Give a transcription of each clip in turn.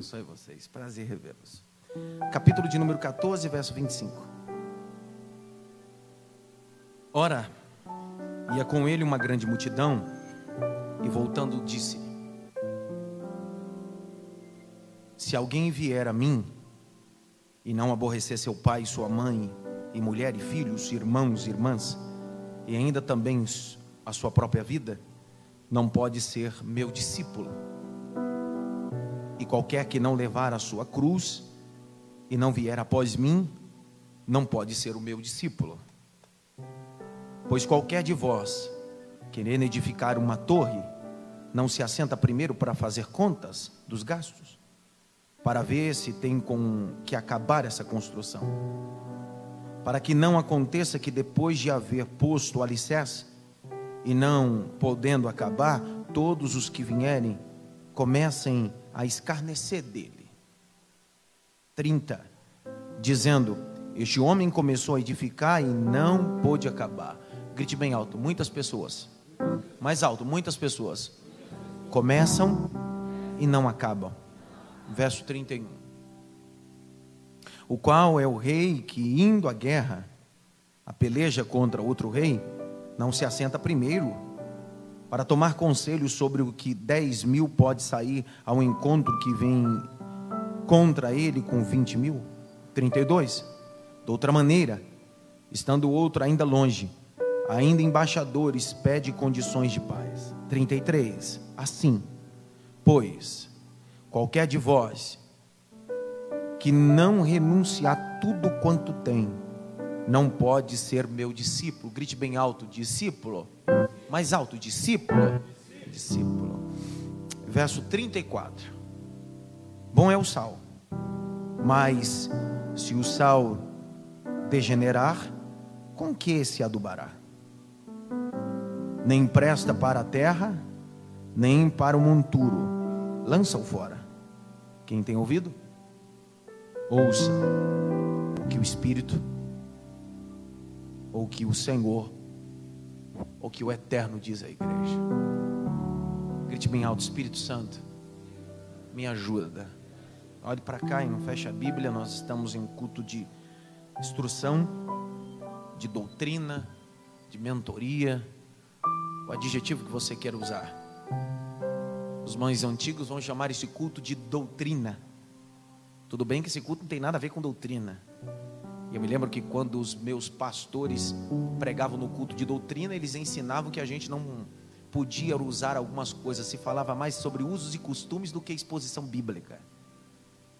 abençoe vocês. Prazer revê-los. Capítulo de número 14, verso 25. Ora, ia com ele uma grande multidão, e voltando disse: Se alguém vier a mim e não aborrecer seu pai, sua mãe, e mulher e filhos, irmãos e irmãs, e ainda também a sua própria vida, não pode ser meu discípulo. E qualquer que não levar a sua cruz e não vier após mim, não pode ser o meu discípulo. Pois qualquer de vós, querendo edificar uma torre, não se assenta primeiro para fazer contas dos gastos, para ver se tem com que acabar essa construção, para que não aconteça que depois de haver posto o alicerce e não podendo acabar, todos os que vierem comecem a escarnecer dele. 30, dizendo: Este homem começou a edificar e não pôde acabar. Grite bem alto, muitas pessoas. Mais alto, muitas pessoas começam e não acabam. Verso 31. O qual é o rei que, indo à guerra, a peleja contra outro rei, não se assenta primeiro para tomar conselho sobre o que 10 mil pode sair ao encontro que vem contra ele com 20 mil? 32. De outra maneira, estando o outro ainda longe, ainda embaixadores pede condições de paz. 33. Assim, pois, qualquer de vós que não renunciar tudo quanto tem, não pode ser meu discípulo. Grite bem alto, discípulo. Mais alto, discípulo. Discípulo. Verso 34. Bom é o sal, mas se o sal degenerar, com que se adubará? Nem presta para a terra, nem para o monturo. Lança-o fora. Quem tem ouvido? Ouça o que o Espírito ou que o Senhor, ou que o Eterno diz à igreja. Grite bem alto, Espírito Santo, me ajuda. Olhe para cá e não feche a Bíblia, nós estamos em culto de instrução, de doutrina, de mentoria, o adjetivo que você quer usar. Os mães antigos vão chamar esse culto de doutrina. Tudo bem que esse culto não tem nada a ver com doutrina. Eu me lembro que quando os meus pastores pregavam no culto de doutrina, eles ensinavam que a gente não podia usar algumas coisas, se falava mais sobre usos e costumes do que exposição bíblica.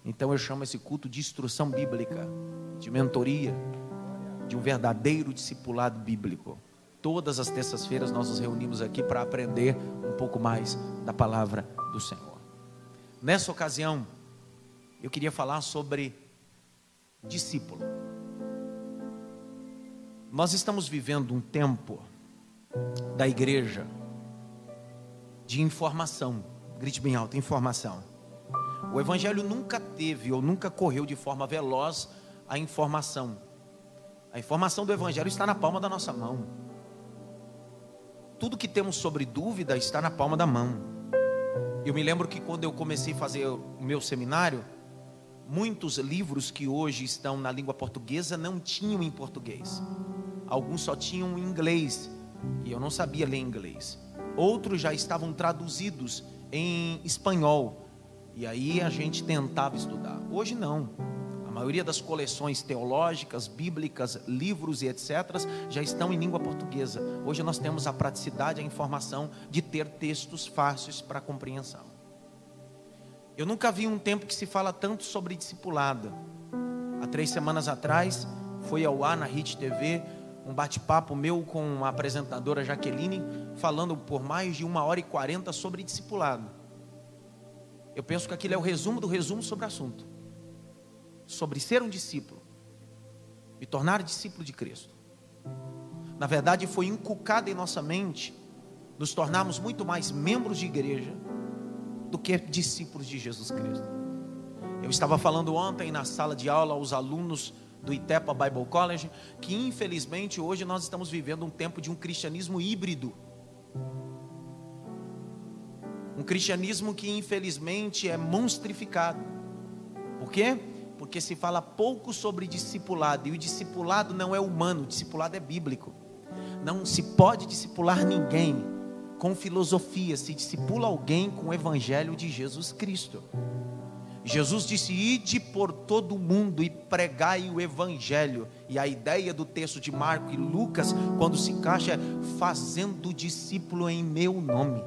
Então eu chamo esse culto de instrução bíblica, de mentoria, de um verdadeiro discipulado bíblico. Todas as terças-feiras nós nos reunimos aqui para aprender um pouco mais da palavra do Senhor. Nessa ocasião, eu queria falar sobre discípulo. Nós estamos vivendo um tempo da igreja de informação. Grite bem alto, informação. O evangelho nunca teve ou nunca correu de forma veloz a informação. A informação do evangelho está na palma da nossa mão. Tudo que temos sobre dúvida está na palma da mão. Eu me lembro que quando eu comecei a fazer o meu seminário, muitos livros que hoje estão na língua portuguesa não tinham em português. Alguns só tinham inglês, e eu não sabia ler inglês. Outros já estavam traduzidos em espanhol, e aí a gente tentava estudar. Hoje não. A maioria das coleções teológicas, bíblicas, livros e etc. já estão em língua portuguesa. Hoje nós temos a praticidade, a informação de ter textos fáceis para compreensão. Eu nunca vi um tempo que se fala tanto sobre discipulado. Há três semanas atrás, foi ao ar na Hit TV um bate-papo meu com a apresentadora Jaqueline, falando por mais de uma hora e quarenta sobre discipulado. Eu penso que aquilo é o resumo do resumo sobre o assunto. Sobre ser um discípulo. Me tornar discípulo de Cristo. Na verdade, foi inculcado em nossa mente nos tornarmos muito mais membros de igreja do que discípulos de Jesus Cristo. Eu estava falando ontem na sala de aula aos alunos do Itepa Bible College que infelizmente hoje nós estamos vivendo um tempo de um cristianismo híbrido. Um cristianismo que infelizmente é monstrificado. Por quê? Porque se fala pouco sobre discipulado e o discipulado não é humano, o discipulado é bíblico. Não se pode discipular ninguém com filosofia, se discipula alguém com o evangelho de Jesus Cristo. Jesus disse: Ide por todo o mundo e pregai o evangelho. E a ideia do texto de Marco e Lucas, quando se encaixa, é fazendo discípulo em meu nome.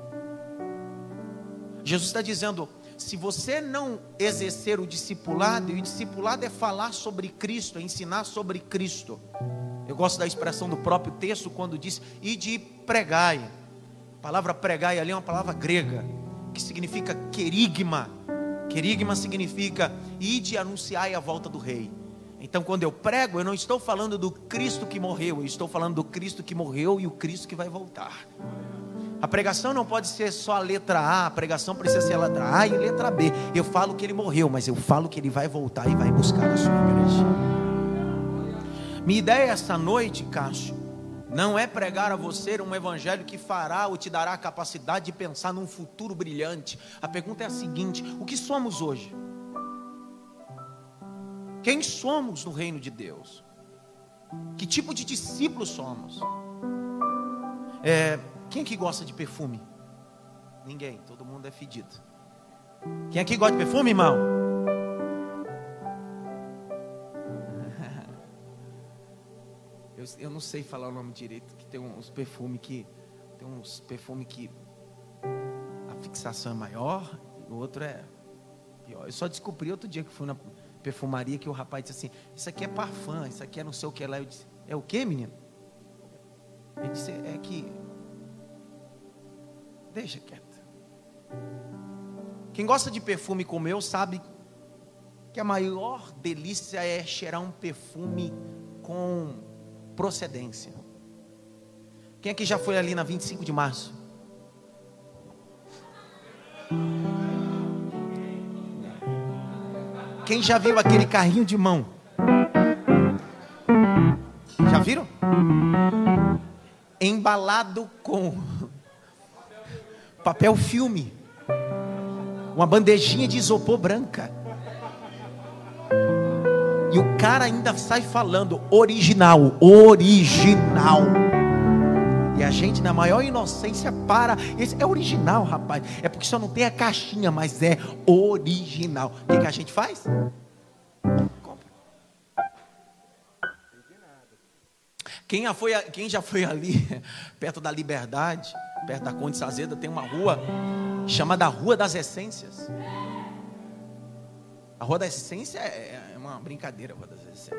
Jesus está dizendo: se você não exercer o discipulado, e o discipulado é falar sobre Cristo, é ensinar sobre Cristo. Eu gosto da expressão do próprio texto quando diz: ide pregai. A palavra pregai ali é uma palavra grega, que significa querigma Querigma significa ide anunciar a volta do rei. Então, quando eu prego, eu não estou falando do Cristo que morreu, eu estou falando do Cristo que morreu e o Cristo que vai voltar. A pregação não pode ser só a letra A, a pregação precisa ser a letra A e a letra B. Eu falo que ele morreu, mas eu falo que ele vai voltar e vai buscar a sua igreja. Minha ideia esta noite, Cássio, não é pregar a você um evangelho que fará ou te dará a capacidade de pensar num futuro brilhante. A pergunta é a seguinte: o que somos hoje? Quem somos no reino de Deus? Que tipo de discípulos somos? É, quem aqui gosta de perfume? Ninguém, todo mundo é fedido. Quem aqui gosta de perfume, irmão? Eu, eu não sei falar o nome direito, que tem uns perfumes que. Tem uns perfumes que a fixação é maior, e o outro é pior. Eu só descobri outro dia que fui na perfumaria que o rapaz disse assim: Isso aqui é parfum, isso aqui é não sei o que lá. Eu disse: É o que, menino? Ele disse: É que. Deixa quieto. Quem gosta de perfume como eu sabe que a maior delícia é cheirar um perfume com procedência. Quem aqui já foi ali na 25 de março? Quem já viu aquele carrinho de mão? Já viram? Embalado com papel filme, uma bandejinha de isopor branca. E o cara ainda sai falando original, original. E a gente, na maior inocência, para. Esse é original, rapaz. É porque só não tem a caixinha, mas é original. O que, que a gente faz? Quem já, foi, quem já foi ali, perto da Liberdade, perto da Conde Sazeda, tem uma rua chamada Rua das Essências. A Rua da Essência é, uma brincadeira, vou dizer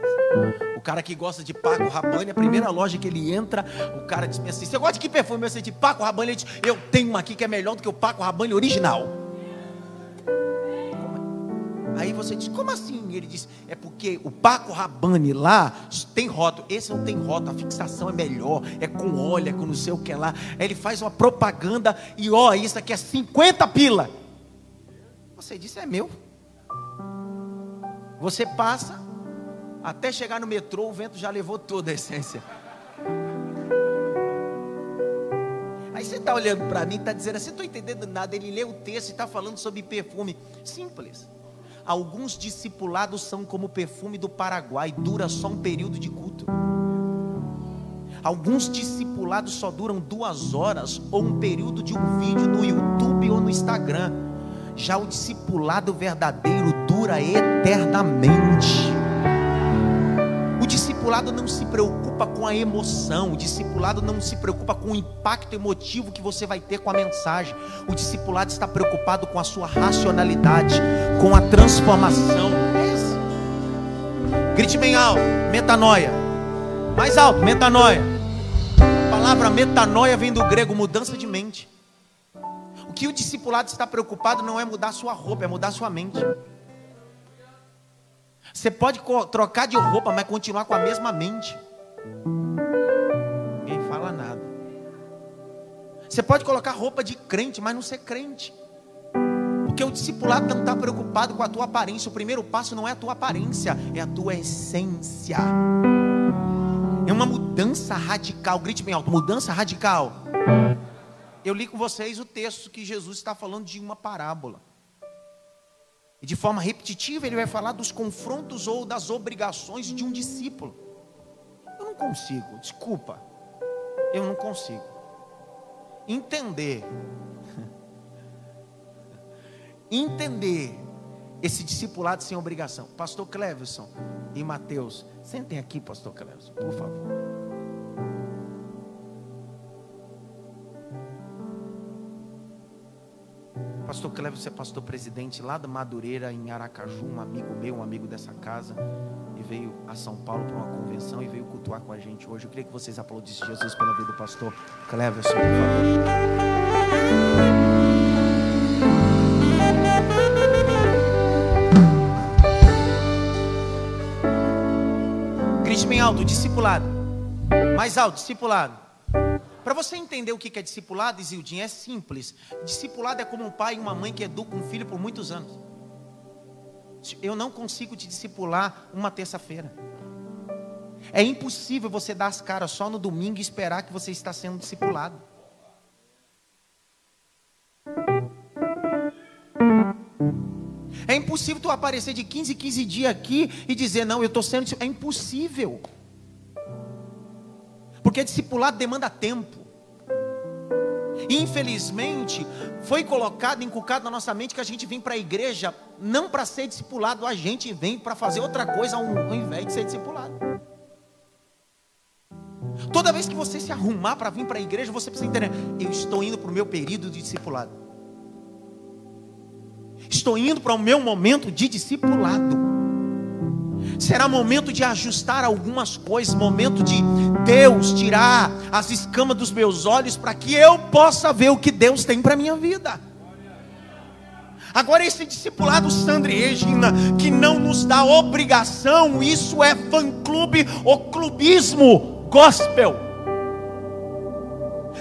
O cara que gosta de Paco Rabanne, a primeira loja que ele entra, o cara diz assim: Você gosta de que perfume? Eu sei de Paco Rabanne. Ele diz: Eu tenho uma aqui que é melhor do que o Paco Rabanne original. Aí você diz: Como assim? Ele diz: É porque o Paco Rabanne lá tem rótulo. Esse não tem rótulo, a fixação é melhor, é com óleo, é com não sei o que lá. Aí ele faz uma propaganda e ó, isso aqui é 50 pila. Você disse: É meu. Você passa, até chegar no metrô, o vento já levou toda a essência. Aí você está olhando para mim está dizendo assim: estou entendendo nada. Ele lê o texto e está falando sobre perfume. Simples. Alguns discipulados são como perfume do Paraguai, dura só um período de culto. Alguns discipulados só duram duas horas ou um período de um vídeo no YouTube ou no Instagram. Já o discipulado verdadeiro dura eternamente. O discipulado não se preocupa com a emoção, o discipulado não se preocupa com o impacto emotivo que você vai ter com a mensagem. O discipulado está preocupado com a sua racionalidade, com a transformação. Grite bem alto, metanoia. Mais alto, metanoia. A palavra metanoia vem do grego mudança de mente que o discipulado está preocupado não é mudar sua roupa, é mudar sua mente. Você pode trocar de roupa, mas continuar com a mesma mente. Ninguém fala nada. Você pode colocar roupa de crente, mas não ser crente. Porque o discipulado não está preocupado com a tua aparência. O primeiro passo não é a tua aparência, é a tua essência. É uma mudança radical. Grite bem alto: mudança radical. Eu li com vocês o texto que Jesus está falando de uma parábola. E de forma repetitiva ele vai falar dos confrontos ou das obrigações de um discípulo. Eu não consigo, desculpa. Eu não consigo entender entender esse discipulado sem obrigação. Pastor Cleverson e Mateus, sentem aqui, pastor Cleverson, por favor. Pastor Cleves, você é pastor presidente lá da Madureira, em Aracaju, um amigo meu, um amigo dessa casa, e veio a São Paulo para uma convenção e veio cultuar com a gente hoje. Eu queria que vocês aplaudissem Jesus pela vida do pastor Cleves, por favor. Grite bem alto, discipulado. Mais alto, discipulado. Para você entender o que é discipulado, Isildinho, é simples. Discipulado é como um pai e uma mãe que educam um filho por muitos anos. Eu não consigo te discipular uma terça-feira. É impossível você dar as caras só no domingo e esperar que você está sendo discipulado. É impossível tu aparecer de 15 em 15 dias aqui e dizer, não, eu estou sendo. É impossível. Porque discipulado demanda tempo. Infelizmente, foi colocado, inculcado na nossa mente que a gente vem para a igreja não para ser discipulado, a gente vem para fazer outra coisa ao invés de ser discipulado. Toda vez que você se arrumar para vir para a igreja, você precisa entender: eu estou indo para o meu período de discipulado. Estou indo para o meu momento de discipulado. Será momento de ajustar algumas coisas, momento de Deus tirar as escamas dos meus olhos para que eu possa ver o que Deus tem para minha vida. Agora, esse discipulado Sandra e Regina, que não nos dá obrigação, isso é fã-clube ou clubismo gospel.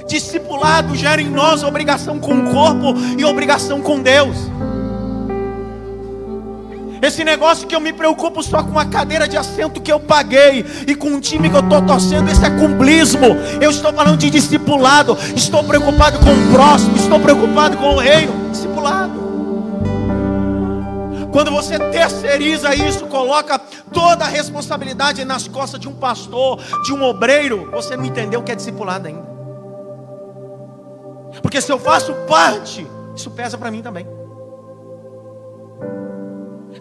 Discipulado gera em nós obrigação com o corpo e obrigação com Deus. Esse negócio que eu me preocupo só com a cadeira de assento que eu paguei e com o time que eu estou torcendo, esse é cumplismo. Eu estou falando de discipulado. Estou preocupado com o próximo, estou preocupado com o reino. Discipulado. Quando você terceiriza isso, coloca toda a responsabilidade nas costas de um pastor, de um obreiro, você não entendeu o que é discipulado ainda. Porque se eu faço parte, isso pesa para mim também.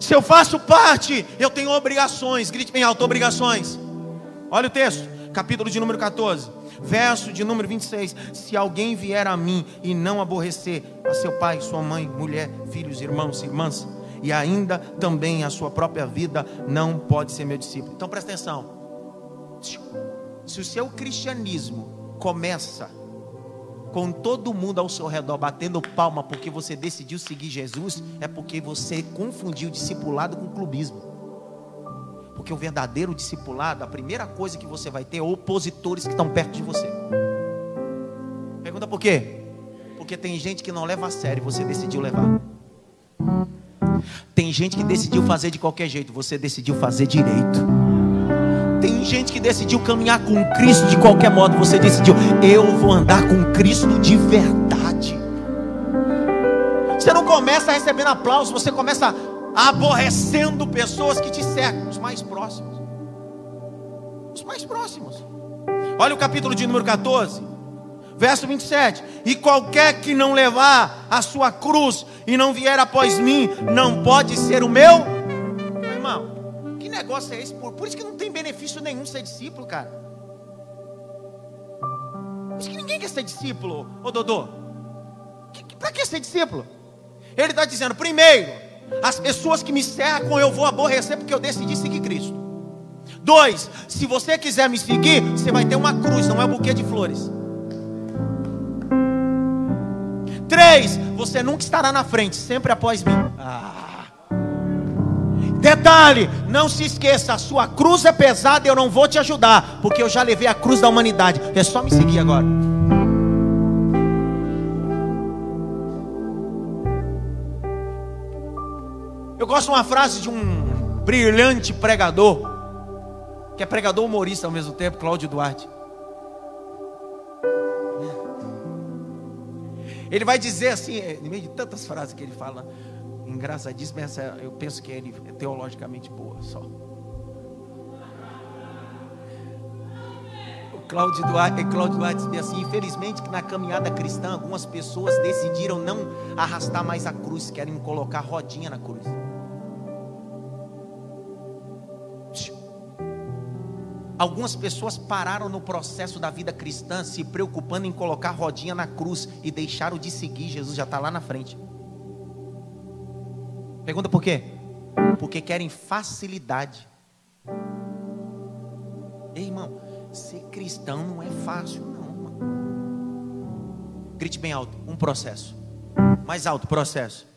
Se eu faço parte, eu tenho obrigações. Grite bem alto, obrigações. Olha o texto, capítulo de número 14, verso de número 26. Se alguém vier a mim e não aborrecer a seu pai, sua mãe, mulher, filhos, irmãos, irmãs, e ainda também a sua própria vida, não pode ser meu discípulo. Então presta atenção. Se o seu cristianismo começa com todo mundo ao seu redor batendo palma porque você decidiu seguir Jesus, é porque você confundiu discipulado com clubismo. Porque o verdadeiro discipulado, a primeira coisa que você vai ter é opositores que estão perto de você. Pergunta por quê? Porque tem gente que não leva a sério, você decidiu levar. Tem gente que decidiu fazer de qualquer jeito, você decidiu fazer direito. Tem gente que decidiu caminhar com Cristo de qualquer modo. Você decidiu, eu vou andar com Cristo de verdade. Você não começa recebendo aplausos, você começa aborrecendo pessoas que te cercam, os mais próximos. Os mais próximos. Olha o capítulo de número 14, verso 27. E qualquer que não levar a sua cruz e não vier após mim, não pode ser o meu negócio é esse? Por, por isso que não tem benefício nenhum ser discípulo, cara. Por isso que ninguém quer ser discípulo, ô Dodô. Para que ser discípulo? Ele está dizendo, primeiro, as pessoas que me cercam eu vou aborrecer porque eu decidi seguir Cristo. Dois, se você quiser me seguir, você vai ter uma cruz, não é um buquê de flores. Três, você nunca estará na frente, sempre após mim. Ah. Detalhe, não se esqueça, a sua cruz é pesada, eu não vou te ajudar, porque eu já levei a cruz da humanidade. É só me seguir agora. Eu gosto de uma frase de um brilhante pregador, que é pregador humorista ao mesmo tempo, Cláudio Duarte. Ele vai dizer assim, é, no meio de tantas frases que ele fala, engraçadíssima, essa eu penso que ele é teologicamente boa só. O Cláudio Duarte, Cláudio Duarte diz assim: infelizmente, que na caminhada cristã, algumas pessoas decidiram não arrastar mais a cruz, querem colocar rodinha na cruz. Algumas pessoas pararam no processo da vida cristã se preocupando em colocar rodinha na cruz e deixaram de seguir. Jesus já está lá na frente. Pergunta por quê? Porque querem facilidade. Ei, irmão, ser cristão não é fácil, não. Mano. Grite bem alto: um processo. Mais alto, processo.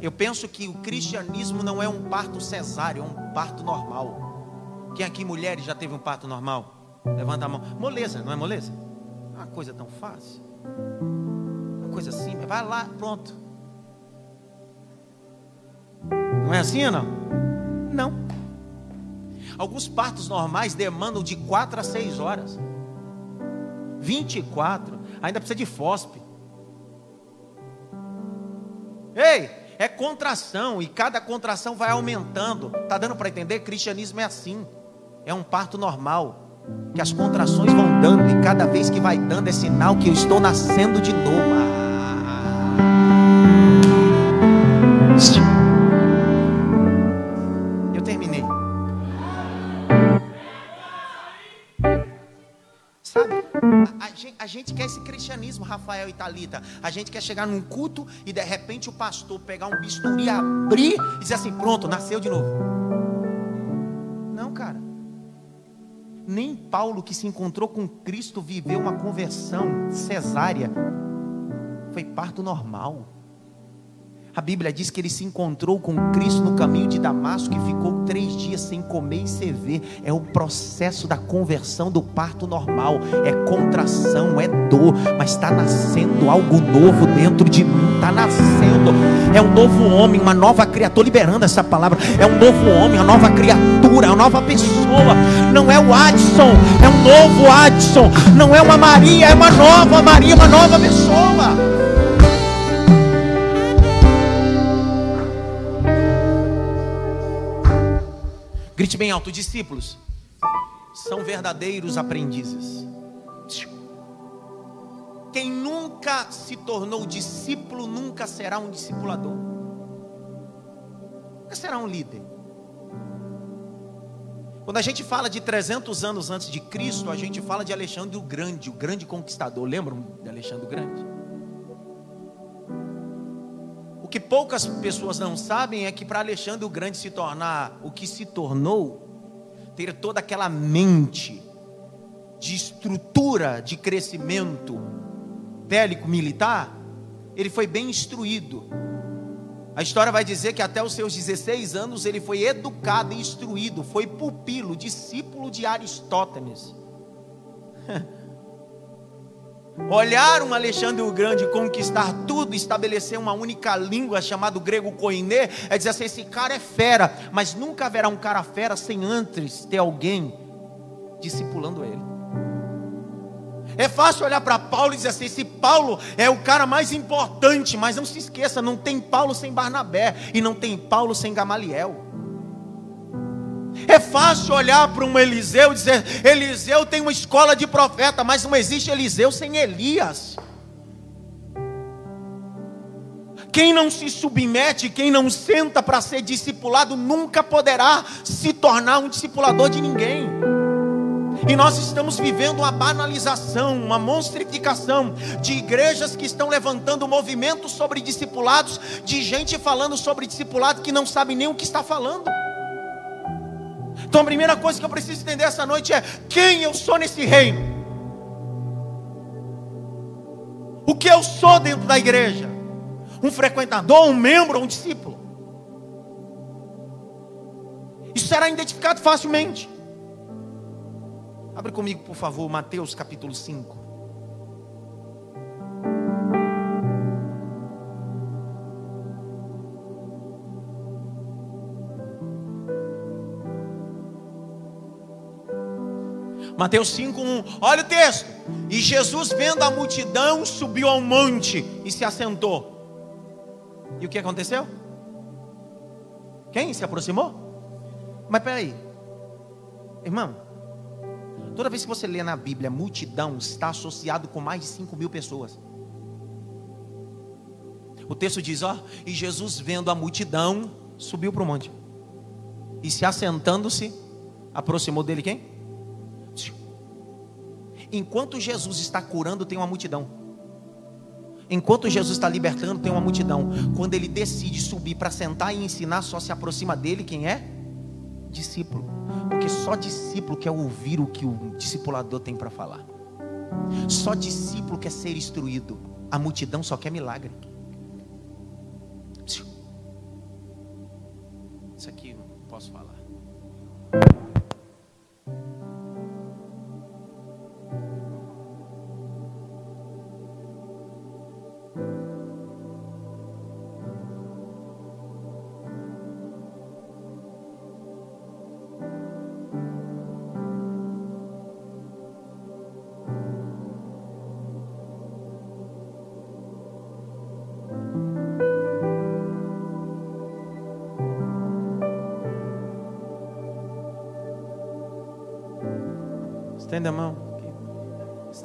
Eu penso que o cristianismo não é um parto cesáreo, é um parto normal. Quem aqui, mulheres, já teve um parto normal? Levanta a mão. Moleza, não é moleza? É uma coisa tão fácil. Uma coisa simples. Vai lá, pronto. Não é assim ou não? Não. Alguns partos normais demandam de 4 a 6 horas. 24. Ainda precisa de fósforo. Ei, é contração e cada contração vai aumentando. Tá dando para entender? Cristianismo é assim é um parto normal. Que as contrações vão dando e cada vez que vai dando é sinal que eu estou nascendo de novo. A, gente, quer esse cristianismo, Rafael e Talita. A gente quer chegar num culto e de repente o pastor pegar um bisturi, abrir e dizer assim: pronto, nasceu de novo. Nem Paulo, que se encontrou com Cristo, viveu uma conversão cesárea. Foi parto normal. A Bíblia diz que ele se encontrou com Cristo no caminho de Damasco e ficou três dias sem comer e sem ver. É o processo da conversão do parto normal. É contração, é dor, mas está nascendo algo novo dentro de mim. Está nascendo. É um novo homem, uma nova criatura. Estou liberando essa palavra. É um novo homem, uma nova criatura, uma nova pessoa. Não é o Adson, é um novo Adson. Não é uma Maria, é uma nova Maria, uma nova pessoa. Grite bem alto, discípulos são verdadeiros aprendizes. Quem nunca se tornou discípulo nunca será um discipulador. Nunca será um líder. Quando a gente fala de 300 anos antes de Cristo, a gente fala de Alexandre o Grande, o grande conquistador. Lembram de Alexandre o Grande? O que poucas pessoas não sabem é que para Alexandre o Grande se tornar o que se tornou, ter toda aquela mente de estrutura de crescimento bélico militar, ele foi bem instruído. A história vai dizer que até os seus 16 anos ele foi educado e instruído, foi pupilo, discípulo de Aristóteles. Olharam Alexandre o Grande conquistar tudo, estabelecer uma única língua chamada grego koiné, é dizer assim: esse cara é fera, mas nunca haverá um cara fera sem antes ter alguém discipulando ele. É fácil olhar para Paulo e dizer assim: esse Paulo é o cara mais importante, mas não se esqueça, não tem Paulo sem Barnabé, e não tem Paulo sem Gamaliel. É fácil olhar para um Eliseu e dizer: Eliseu tem uma escola de profeta, mas não existe Eliseu sem Elias. Quem não se submete, quem não senta para ser discipulado, nunca poderá se tornar um discipulador de ninguém. E nós estamos vivendo uma banalização, uma monstrificação de igrejas que estão levantando movimentos sobre discipulados, de gente falando sobre discipulado que não sabe nem o que está falando. Então a primeira coisa que eu preciso entender essa noite é quem eu sou nesse reino. O que eu sou dentro da igreja? Um frequentador, um membro, um discípulo. Isso será identificado facilmente. Abre comigo, por favor, Mateus capítulo 5. Mateus 5:1. Olha o texto. E Jesus, vendo a multidão, subiu ao monte e se assentou. E o que aconteceu? Quem se aproximou? Mas peraí, irmão, toda vez que você lê na Bíblia, multidão está associado com mais de 5 mil pessoas. O texto diz: ó, e Jesus vendo a multidão, subiu para o monte. E se assentando-se, aproximou dele quem? Enquanto Jesus está curando, tem uma multidão. Enquanto Jesus está libertando, tem uma multidão. Quando ele decide subir para sentar e ensinar, só se aproxima dele quem é? Discípulo. Porque só discípulo quer ouvir o que o discipulador tem para falar. Só discípulo quer ser instruído. A multidão só quer milagre. Isso aqui não posso falar.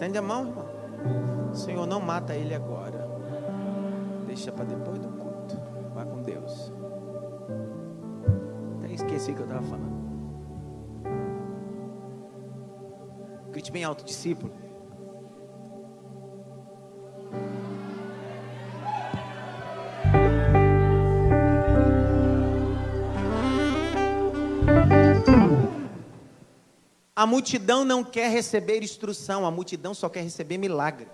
Estende a mão, irmão. Senhor, não mata ele agora. Deixa para depois do culto. Vá com Deus. Até esqueci que eu estava falando. Grite bem alto, discípulo. A multidão não quer receber instrução, a multidão só quer receber milagre.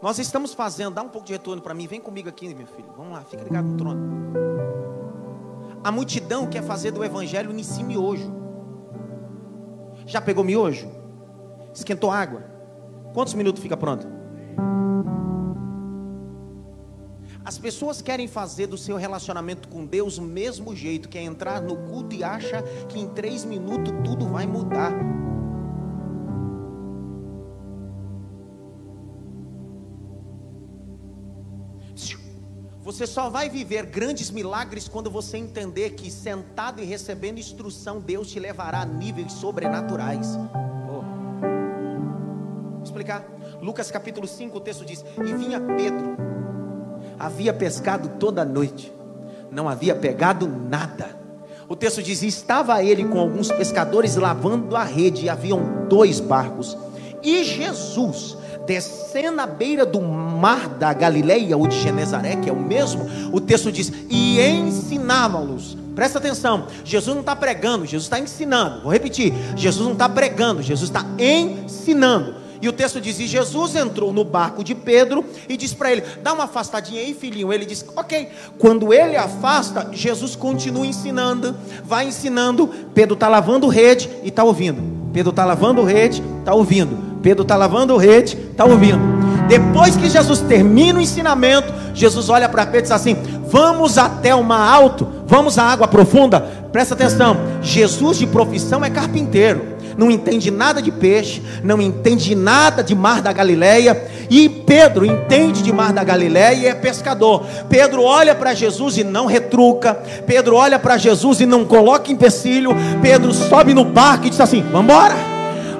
Nós estamos fazendo, dá um pouco de retorno para mim, vem comigo aqui, meu filho. Vamos lá, fica ligado no trono. A multidão quer fazer do evangelho em miojo. Já pegou miojo? Esquentou água? Quantos minutos fica pronto? As pessoas querem fazer do seu relacionamento com Deus o mesmo jeito, que é entrar no culto e acha que em três minutos tudo vai mudar. Você só vai viver grandes milagres quando você entender que sentado e recebendo instrução, Deus te levará a níveis sobrenaturais. Oh. Vou explicar. Lucas capítulo 5, o texto diz: E vinha Pedro havia pescado toda a noite, não havia pegado nada. O texto diz: estava ele com alguns pescadores lavando a rede, e haviam dois barcos. E Jesus, descendo à beira do mar da Galileia ou de Genezaré, que é o mesmo, o texto diz: e ensinava-los. Presta atenção, Jesus não está pregando, Jesus está ensinando. Vou repetir: Jesus não está pregando, Jesus está ensinando. E o texto diz: E Jesus entrou no barco de Pedro e disse para ele: Dá uma afastadinha aí, filhinho. Ele disse: Ok. Quando ele afasta, Jesus continua ensinando, vai ensinando. Pedro está lavando rede e está ouvindo. Pedro está lavando rede, está ouvindo. Pedro está lavando rede, está ouvindo. Depois que Jesus termina o ensinamento, Jesus olha para Pedro e diz assim: Vamos até o mar alto, vamos à água profunda. Presta atenção: Jesus de profissão é carpinteiro não entende nada de peixe, não entende nada de mar da Galileia, e Pedro entende de mar da Galileia e é pescador. Pedro olha para Jesus e não retruca, Pedro olha para Jesus e não coloca empecilho, Pedro sobe no barco e diz assim: Vamos embora,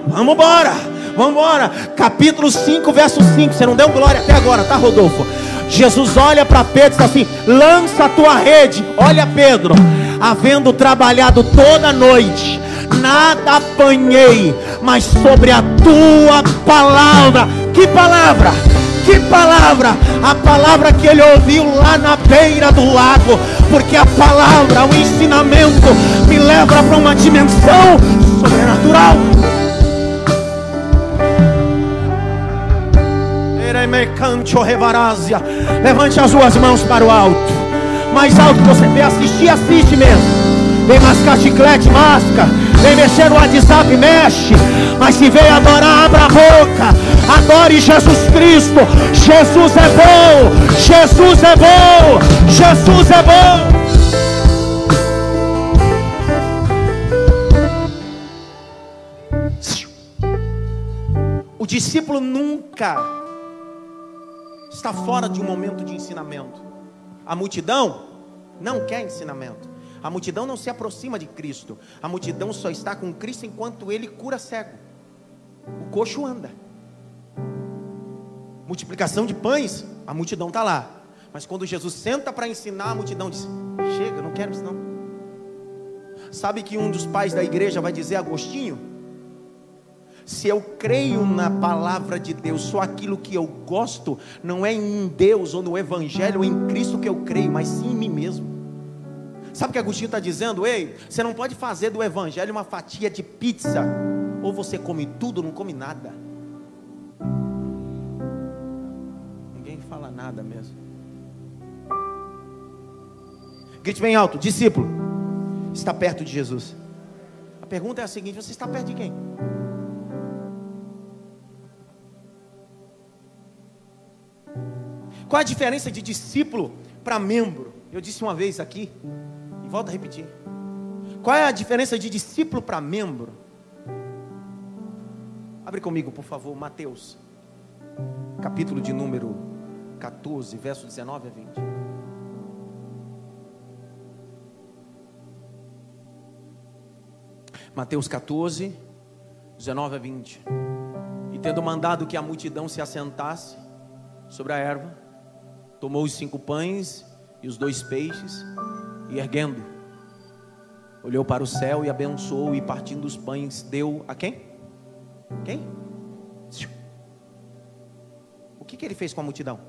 vamos embora, vamos embora. Capítulo 5, verso 5. Você não deu glória até agora, tá, Rodolfo? Jesus olha para Pedro e diz assim: lança a tua rede. Olha, Pedro, havendo trabalhado toda a noite, nada apanhei, mas sobre a tua palavra. Que palavra? Que palavra? A palavra que ele ouviu lá na beira do lago, porque a palavra, o ensinamento, me leva para uma dimensão sobrenatural. Levante as suas mãos para o alto. Mais alto que você vê assistir, assiste mesmo. Vem mascar chiclete, masca. Vem mexer no WhatsApp, mexe. Mas se vem adorar, abra a boca. Adore Jesus Cristo. Jesus é bom. Jesus é bom. Jesus é bom. O discípulo nunca está fora de um momento de ensinamento. A multidão não quer ensinamento. A multidão não se aproxima de Cristo. A multidão só está com Cristo enquanto ele cura cego. O coxo anda. Multiplicação de pães, a multidão está lá. Mas quando Jesus senta para ensinar, a multidão diz: Chega, não quero isso não. Sabe que um dos pais da igreja vai dizer Agostinho? Se eu creio na palavra de Deus, só aquilo que eu gosto, não é em Deus ou no Evangelho ou em Cristo que eu creio, mas sim em mim mesmo. Sabe o que Agostinho está dizendo? Ei, você não pode fazer do Evangelho uma fatia de pizza. Ou você come tudo ou não come nada. Ninguém fala nada mesmo. Grite bem alto, discípulo. Está perto de Jesus. A pergunta é a seguinte: você está perto de quem? Qual a diferença de discípulo para membro? Eu disse uma vez aqui, volto a repetir. Qual é a diferença de discípulo para membro? Abre comigo, por favor, Mateus, capítulo de número 14, verso 19 a 20. Mateus 14, 19 a 20. E tendo mandado que a multidão se assentasse sobre a erva, tomou os cinco pães e os dois peixes, e erguendo, olhou para o céu e abençoou, e partindo os pães, deu a quem? Quem? O que, que ele fez com a multidão?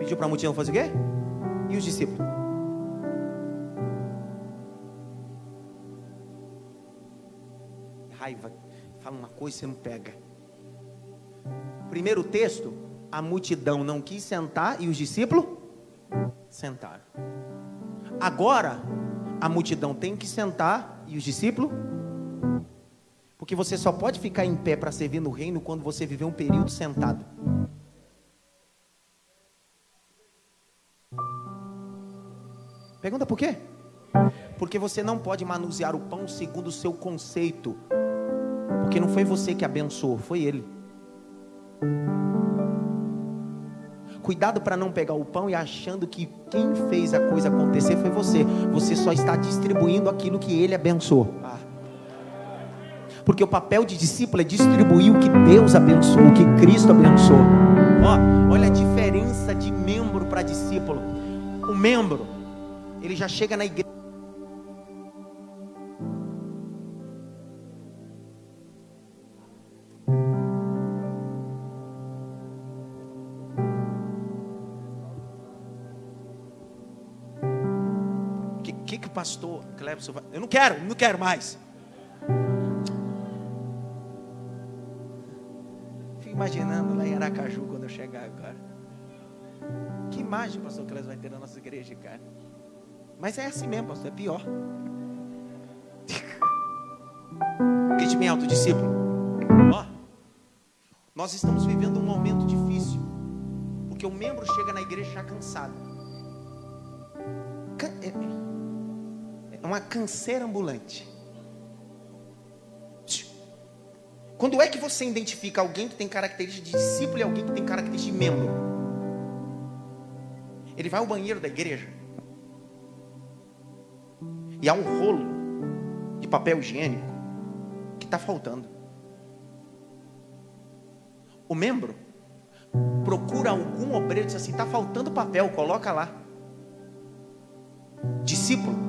Pediu para a multidão fazer o quê? E os discípulos? Raiva, fala uma coisa e você não pega. Primeiro texto, a multidão não quis sentar e os discípulos sentaram. Agora, a multidão tem que sentar e os discípulos. Porque você só pode ficar em pé para servir no reino quando você viver um período sentado. Pergunta por quê? Porque você não pode manusear o pão segundo o seu conceito. Porque não foi você que abençoou, foi ele. Cuidado para não pegar o pão e achando que quem fez a coisa acontecer foi você. Você só está distribuindo aquilo que ele abençoou. Porque o papel de discípulo é distribuir o que Deus abençoou, o que Cristo abençoou. Ó, olha a diferença de membro para discípulo. O membro, ele já chega na igreja pastor Clebson. Eu não quero, não quero mais. Fico imaginando lá em Aracaju quando eu chegar agora. Que imagem o pastor Clebson vai ter na nossa igreja, cara. Mas é assim mesmo, pastor, é pior. Grite bem alto, discípulo. Ó, nós estamos vivendo um momento difícil. Porque o membro chega na igreja já cansado. É, é uma canseira ambulante. Quando é que você identifica alguém que tem característica de discípulo e alguém que tem característica de membro? Ele vai ao banheiro da igreja e há um rolo de papel higiênico que está faltando. O membro procura algum obreiro e diz assim: está faltando papel, coloca lá. Discípulo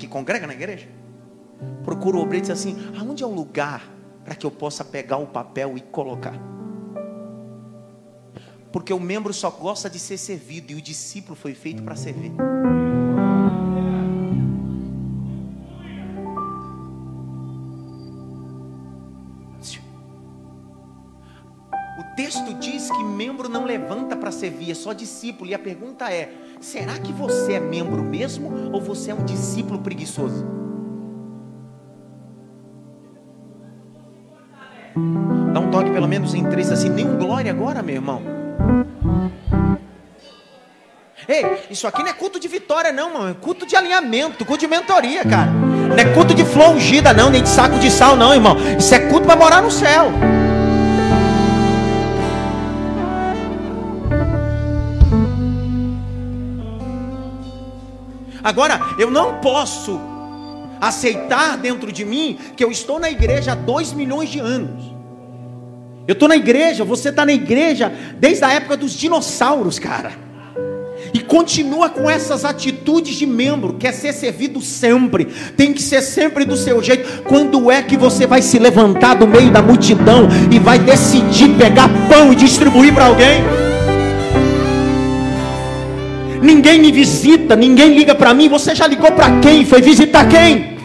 que congrega na igreja, procura o obreiro e diz assim: aonde é o lugar para que eu possa pegar o papel e colocar? Porque o membro só gosta de ser servido e o discípulo foi feito para servir. O texto diz que membro não levanta servir, só discípulo. E a pergunta é: será que você é membro mesmo ou você é um discípulo preguiçoso? Dá um toque pelo menos em três assim, nem um glória agora, meu irmão. Ei, isso aqui não é culto de vitória, não, mano. É culto de alinhamento, culto de mentoria, cara. Não é culto de flor ungida, não, nem de saco de sal, não, irmão. Isso é culto para morar no céu. Agora, eu não posso aceitar dentro de mim que eu estou na igreja há dois milhões de anos. Eu estou na igreja, você está na igreja desde a época dos dinossauros, cara. E continua com essas atitudes de membro, quer ser servido sempre, tem que ser sempre do seu jeito. Quando é que você vai se levantar do meio da multidão e vai decidir pegar pão e distribuir para alguém? Ninguém me visita, ninguém liga para mim. Você já ligou para quem? Foi visitar quem?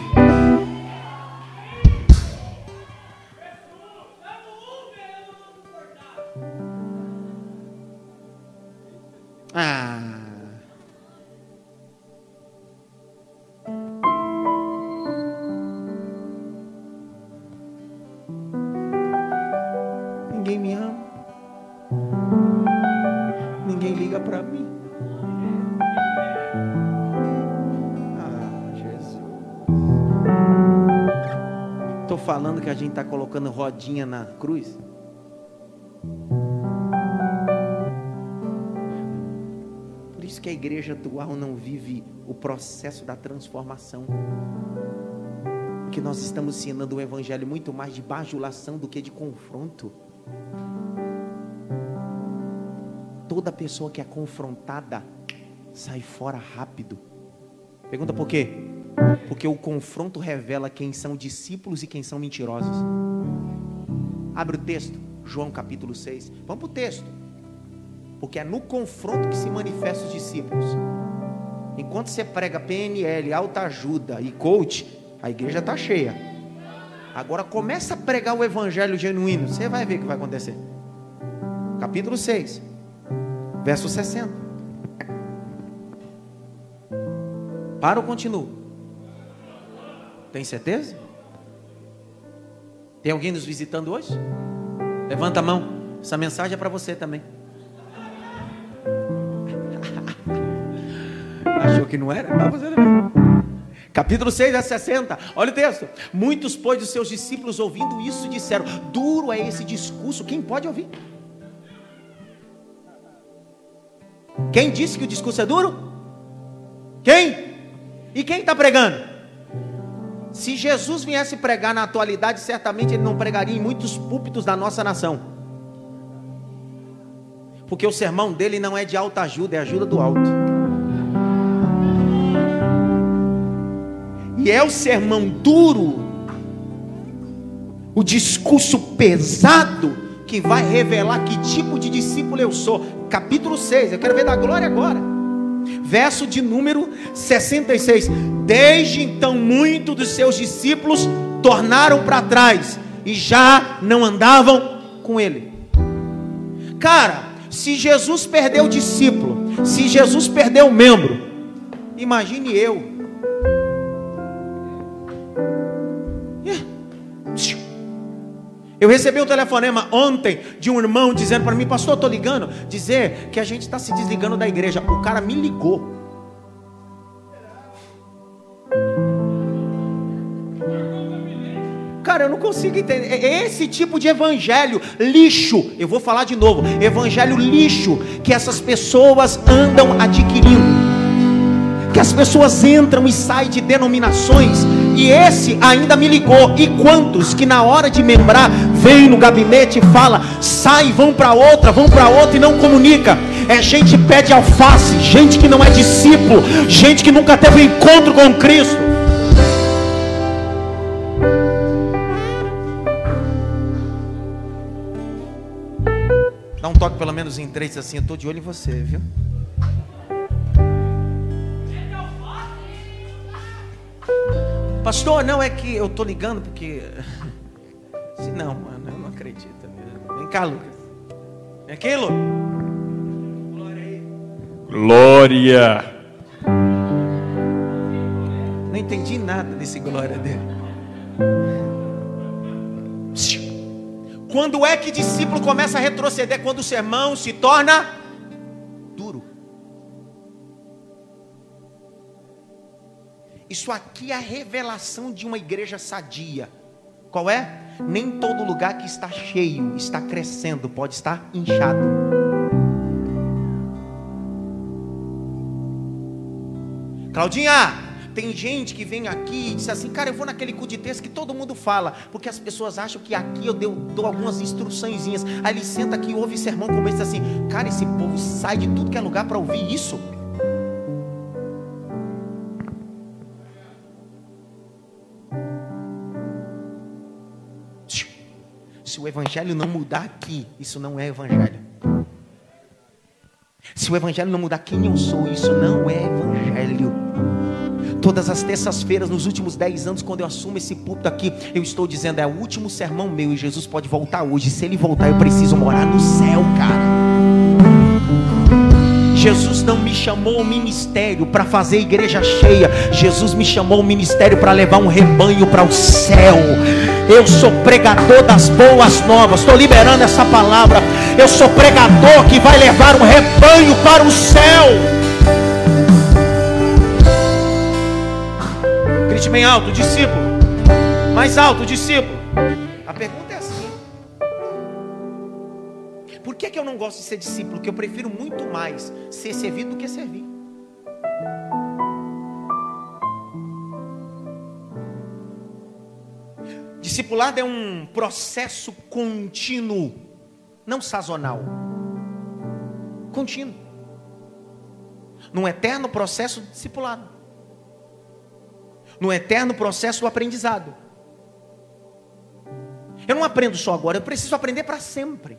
Estou falando que a gente está colocando rodinha na cruz. isso que a igreja atual não vive o processo da transformação. Porque nós estamos ensinando o evangelho muito mais de bajulação do que de confronto. Toda pessoa que é confrontada sai fora rápido. Pergunta por quê? Porque o confronto revela quem são discípulos e quem são mentirosos. Abre o texto, João capítulo 6. Vamos para o texto. Porque é no confronto que se manifestam os discípulos. Enquanto você prega PNL, alta ajuda e coach, a igreja está cheia. Agora começa a pregar o evangelho genuíno, você vai ver o que vai acontecer. Capítulo 6, verso 60. Para ou continuo? Tem certeza? Tem alguém nos visitando hoje? Levanta a mão. Essa mensagem é para você também. Achou que não era? Tá fazendo Capítulo 6, verso 60. Olha o texto. Muitos, pois, dos seus discípulos, ouvindo isso, disseram: Duro é esse discurso. Quem pode ouvir? Quem disse que o discurso é duro? Quem? E quem está pregando? Se Jesus viesse pregar na atualidade, certamente ele não pregaria em muitos púlpitos da nossa nação. Porque o sermão dele não é de alta ajuda, é ajuda do alto. E é o sermão duro, o discurso pesado, que vai revelar que tipo de discípulo eu sou. Capítulo 6, eu quero ver da glória agora. Verso de número 66. Desde então, muitos dos seus discípulos tornaram para trás e já não andavam com ele. Cara, se Jesus perdeu o discípulo, se Jesus perdeu o membro, imagine eu Eu recebi um telefonema ontem de um irmão dizendo para mim, pastor, estou ligando, dizer que a gente está se desligando da igreja. O cara me ligou. Cara, eu não consigo entender. É, esse tipo de evangelho lixo, eu vou falar de novo, evangelho lixo que essas pessoas andam adquirindo. Que as pessoas entram e saem de denominações e esse ainda me ligou. E quantos que na hora de membrar vem no gabinete e fala, sai, vão para outra, vão para outra e não comunica. É gente pé de alface, gente que não é discípulo, gente que nunca teve um encontro com Cristo. Dá um toque pelo menos em três assim, eu estou de olho em você, viu? Pastor, não é que eu tô ligando porque. Se não, mano, eu não acredito. Vem cá, Lucas. Vem aqui, Lucas. Glória. Não entendi nada desse glória dele. Quando é que discípulo começa a retroceder? Quando o sermão se torna Isso aqui é a revelação de uma igreja sadia. Qual é? Nem todo lugar que está cheio, está crescendo, pode estar inchado. Claudinha, tem gente que vem aqui e diz assim, cara, eu vou naquele cu de texto que todo mundo fala, porque as pessoas acham que aqui eu dou, dou algumas instruçõezinhas. Aí ele senta aqui, ouve sermão, começa assim, cara, esse povo sai de tudo que é lugar para ouvir isso. O evangelho não mudar aqui, isso não é evangelho. Se o evangelho não mudar quem eu sou, isso não é evangelho. Todas as terças-feiras, nos últimos dez anos, quando eu assumo esse púlpito aqui, eu estou dizendo: é o último sermão meu e Jesus pode voltar hoje. Se ele voltar, eu preciso morar no céu, cara. Jesus não me chamou ao ministério para fazer igreja cheia. Jesus me chamou ao ministério para levar um rebanho para o céu. Eu sou pregador das boas novas. Estou liberando essa palavra. Eu sou pregador que vai levar um rebanho para o céu. Grite bem alto, discípulo. Mais alto, discípulo. A pergunta que, eu não gosto de ser discípulo? Que eu prefiro muito mais ser servido do que servir. Discipulado é um processo contínuo, não sazonal. Contínuo. Num eterno processo de discipulado. Num eterno processo do aprendizado. Eu não aprendo só agora, eu preciso aprender para sempre.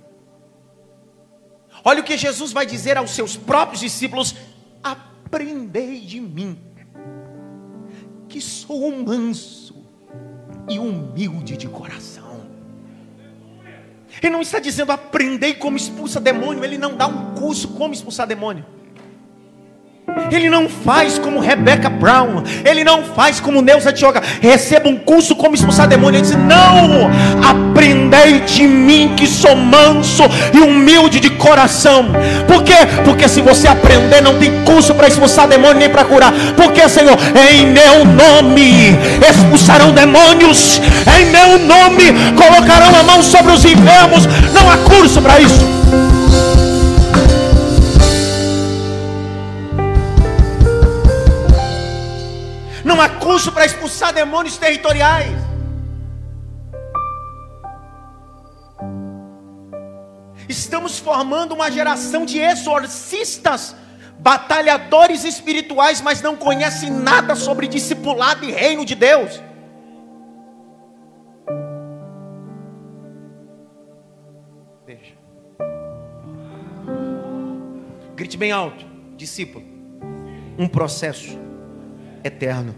Olha o que Jesus vai dizer aos seus próprios discípulos: aprendei de mim, que sou manso e humilde de coração. Ele não está dizendo aprendei como expulsa demônio, ele não dá um curso como expulsar demônio. Ele não faz como Rebecca Brown. Ele não faz como Neuza Tioga. Receba um curso como expulsar demônio. Ele diz: Não, aprendei de mim que sou manso e humilde de coração. Por quê? Porque se você aprender, não tem curso para expulsar demônio nem para curar. Porque, Senhor, em meu nome expulsarão demônios. Em meu nome colocarão a mão sobre os enfermos. Não há curso para isso. Não há curso para expulsar demônios territoriais. Estamos formando uma geração de exorcistas, batalhadores espirituais, mas não conhecem nada sobre discipulado e reino de Deus. Deixa. Grite bem alto, discípulo. Um processo eterno.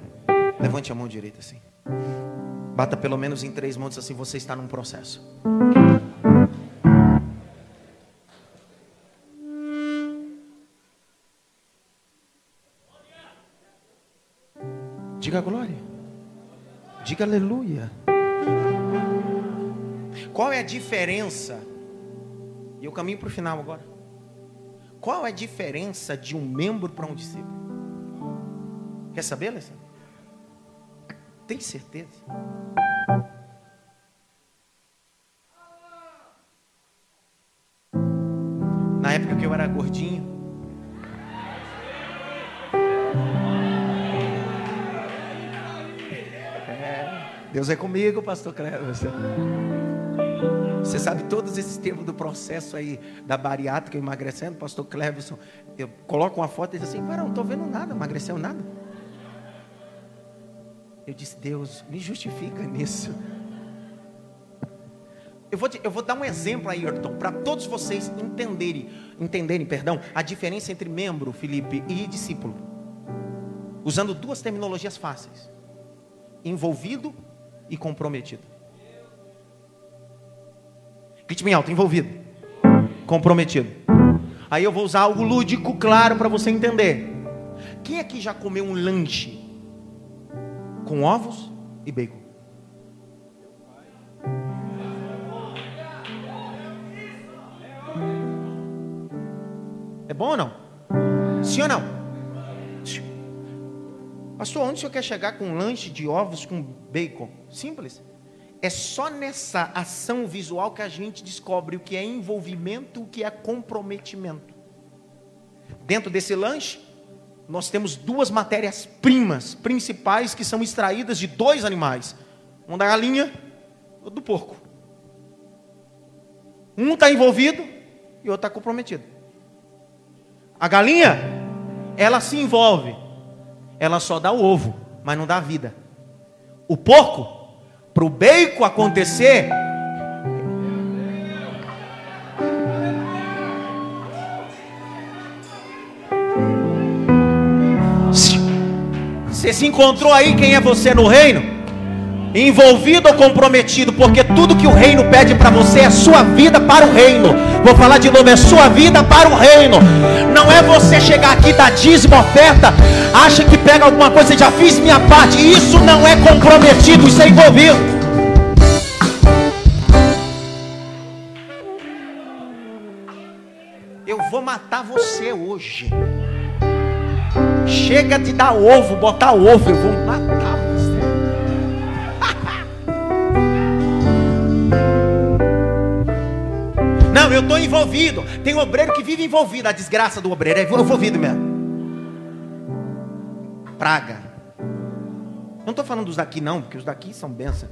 Levante a mão direita assim. Bata pelo menos em três mãos assim, você está num processo. Diga glória. Diga aleluia. Qual é a diferença? E eu caminho para o final agora. Qual é a diferença de um membro para um discípulo? Quer saber, Alessandro? Tem certeza? Na época que eu era gordinho, Deus é comigo, pastor Cleverson. Você sabe todos esses termos do processo aí da bariátrica emagrecendo, pastor Cleverson. Eu coloco uma foto e diz assim: Para, não estou vendo nada, emagreceu nada. Eu disse, Deus, me justifica nisso. Eu vou, eu vou dar um exemplo aí, Ayrton, para todos vocês entenderem, entenderem, perdão, a diferença entre membro, Felipe, e discípulo. Usando duas terminologias fáceis: envolvido e comprometido. Grite bem alto, envolvido, comprometido. Aí eu vou usar algo lúdico, claro, para você entender. Quem aqui já comeu um lanche com ovos e bacon. É bom ou não? Sim ou não? Pastor, onde o senhor quer chegar com um lanche de ovos com bacon? Simples. É só nessa ação visual que a gente descobre o que é envolvimento, o que é comprometimento. Dentro desse lanche, nós temos duas matérias-primas principais que são extraídas de dois animais: uma da galinha outra do porco. Um está envolvido e o outro está comprometido. A galinha, ela se envolve, ela só dá o ovo, mas não dá vida. O porco, para o bacon acontecer, Você se encontrou aí quem é você no reino? Envolvido ou comprometido? Porque tudo que o reino pede para você é sua vida para o reino. Vou falar de novo: é sua vida para o reino. Não é você chegar aqui, dar dízimo, oferta, acha que pega alguma coisa, já fiz minha parte. Isso não é comprometido, isso é envolvido. Eu vou matar você hoje. Chega de dar ovo, botar ovo, eu vou matar você. Não, eu estou envolvido. Tem um obreiro que vive envolvido. A desgraça do obreiro é envolvido mesmo. Praga. Não estou falando dos daqui, não, porque os daqui são bênçãos.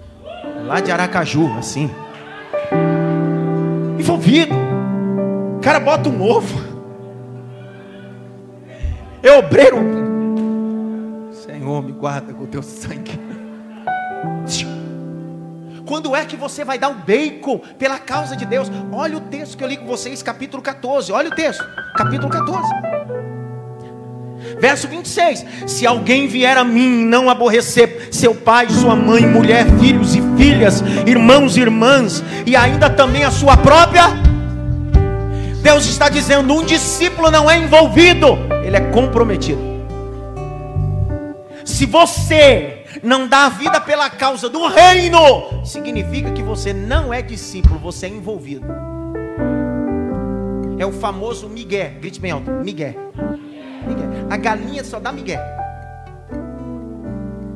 Lá de Aracaju, assim. Envolvido. O cara bota um ovo. É obreiro. Senhor, me guarda com o teu sangue. Quando é que você vai dar o bacon pela causa de Deus? Olha o texto que eu li com vocês, capítulo 14. Olha o texto, capítulo 14. Verso 26: Se alguém vier a mim e não aborrecer seu pai, sua mãe, mulher, filhos e filhas, irmãos e irmãs, e ainda também a sua própria, Deus está dizendo: um discípulo não é envolvido ele é comprometido. Se você não dá a vida pela causa do reino, significa que você não é discípulo, você é envolvido. É o famoso Miguel, grite bem alto, Miguel. Miguel. A galinha só dá Miguel.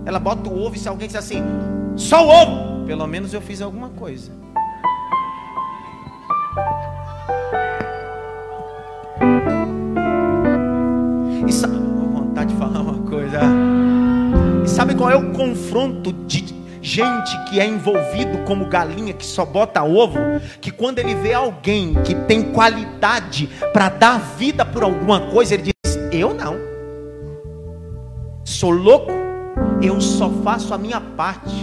Ela bota o ovo e se alguém diz assim, só o ovo, pelo menos eu fiz alguma coisa. Sabe qual é o confronto de gente que é envolvido como galinha que só bota ovo? Que quando ele vê alguém que tem qualidade para dar vida por alguma coisa, ele diz: Eu não. Sou louco, eu só faço a minha parte.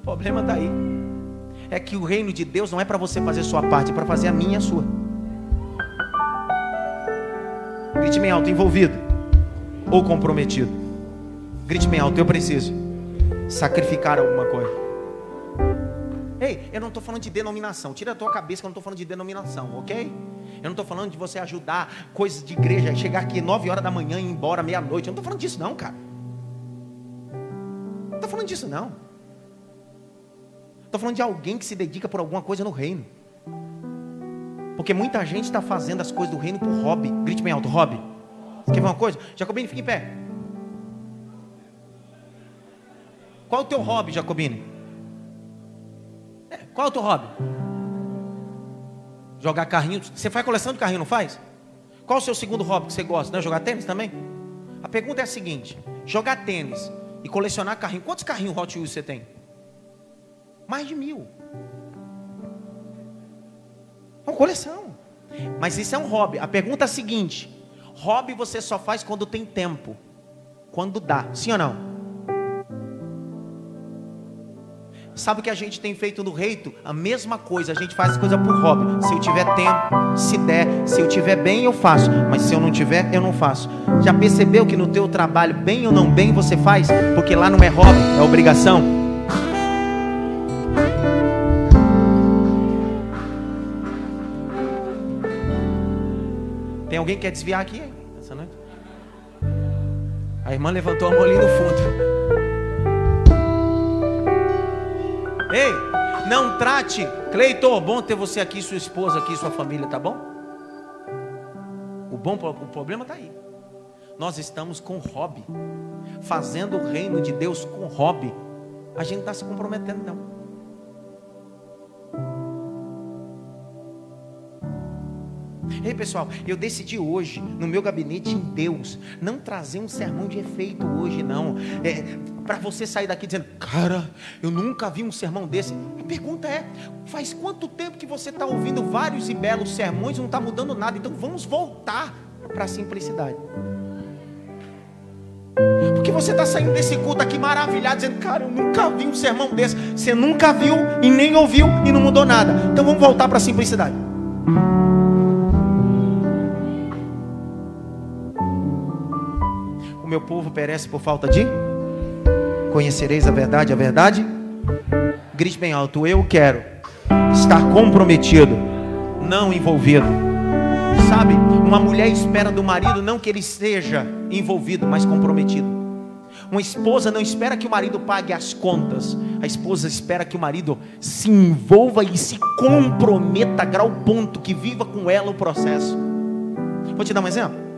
O problema está aí. É que o reino de Deus não é para você fazer sua parte, é para fazer a minha e a sua. Grite bem alto, envolvido ou comprometido. Grite bem alto, eu preciso sacrificar alguma coisa. Ei, eu não estou falando de denominação. Tira a tua cabeça que eu não estou falando de denominação, ok? Eu não estou falando de você ajudar coisas de igreja, chegar aqui 9 horas da manhã e ir embora meia-noite. Eu não estou falando disso, não, cara. Não estou falando disso, não. Estou falando de alguém que se dedica por alguma coisa no reino. Porque muita gente está fazendo as coisas do reino por hobby. Grite bem alto, hobby. Você quer ver uma coisa? Jacobine, fica em pé. Qual o teu hobby, Jacobine? É, qual o teu hobby? Jogar carrinho. Você faz coleção de carrinho, não faz? Qual o seu segundo hobby que você gosta? Não é jogar tênis também? A pergunta é a seguinte: jogar tênis e colecionar carrinho. Quantos carrinhos Hot Wheels você tem? Mais de mil. É uma coleção. Mas isso é um hobby. A pergunta é a seguinte: hobby você só faz quando tem tempo. Quando dá. Sim ou não? Sabe o que a gente tem feito no reito? A mesma coisa, a gente faz as coisas por hobby. Se eu tiver tempo, se der, se eu tiver bem, eu faço. Mas se eu não tiver, eu não faço. Já percebeu que no teu trabalho, bem ou não bem, você faz? Porque lá não é hobby, é obrigação. Tem alguém que quer desviar aqui essa noite? A irmã levantou a mão ali no fundo. Ei, não trate, Cleiton, bom ter você aqui, sua esposa aqui, sua família, tá bom? O bom o problema está aí. Nós estamos com hobby, fazendo o reino de Deus com hobby. A gente está se comprometendo, não. Ei pessoal, eu decidi hoje, no meu gabinete em Deus, não trazer um sermão de efeito hoje, não. É, para você sair daqui dizendo, cara, eu nunca vi um sermão desse. A pergunta é: faz quanto tempo que você está ouvindo vários e belos sermões e não está mudando nada? Então vamos voltar para a simplicidade. Porque você está saindo desse culto aqui maravilhado, dizendo, cara, eu nunca vi um sermão desse. Você nunca viu e nem ouviu e não mudou nada. Então vamos voltar para a simplicidade. O meu povo perece por falta de? Conhecereis a verdade, a verdade? Grite bem alto, eu quero estar comprometido, não envolvido. Sabe, uma mulher espera do marido não que ele seja envolvido, mas comprometido. Uma esposa não espera que o marido pague as contas. A esposa espera que o marido se envolva e se comprometa a grau ponto que viva com ela o processo. Vou te dar um exemplo.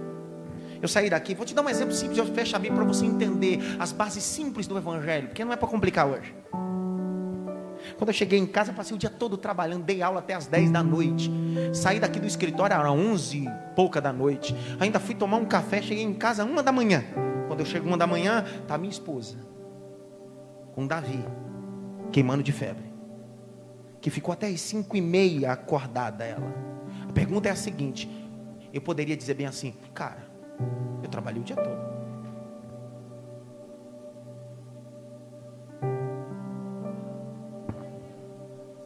Eu saí daqui, vou te dar um exemplo simples, eu fecho a Bíblia para você entender as bases simples do Evangelho, porque não é para complicar hoje. Quando eu cheguei em casa, passei o dia todo trabalhando, dei aula até as 10 da noite. Saí daqui do escritório às 11 e pouca da noite. Ainda fui tomar um café, cheguei em casa uma da manhã. Quando eu chego uma da manhã, tá minha esposa com Davi queimando de febre, que ficou até as cinco e meia acordada ela. A pergunta é a seguinte: eu poderia dizer bem assim, cara, eu trabalhei o dia todo.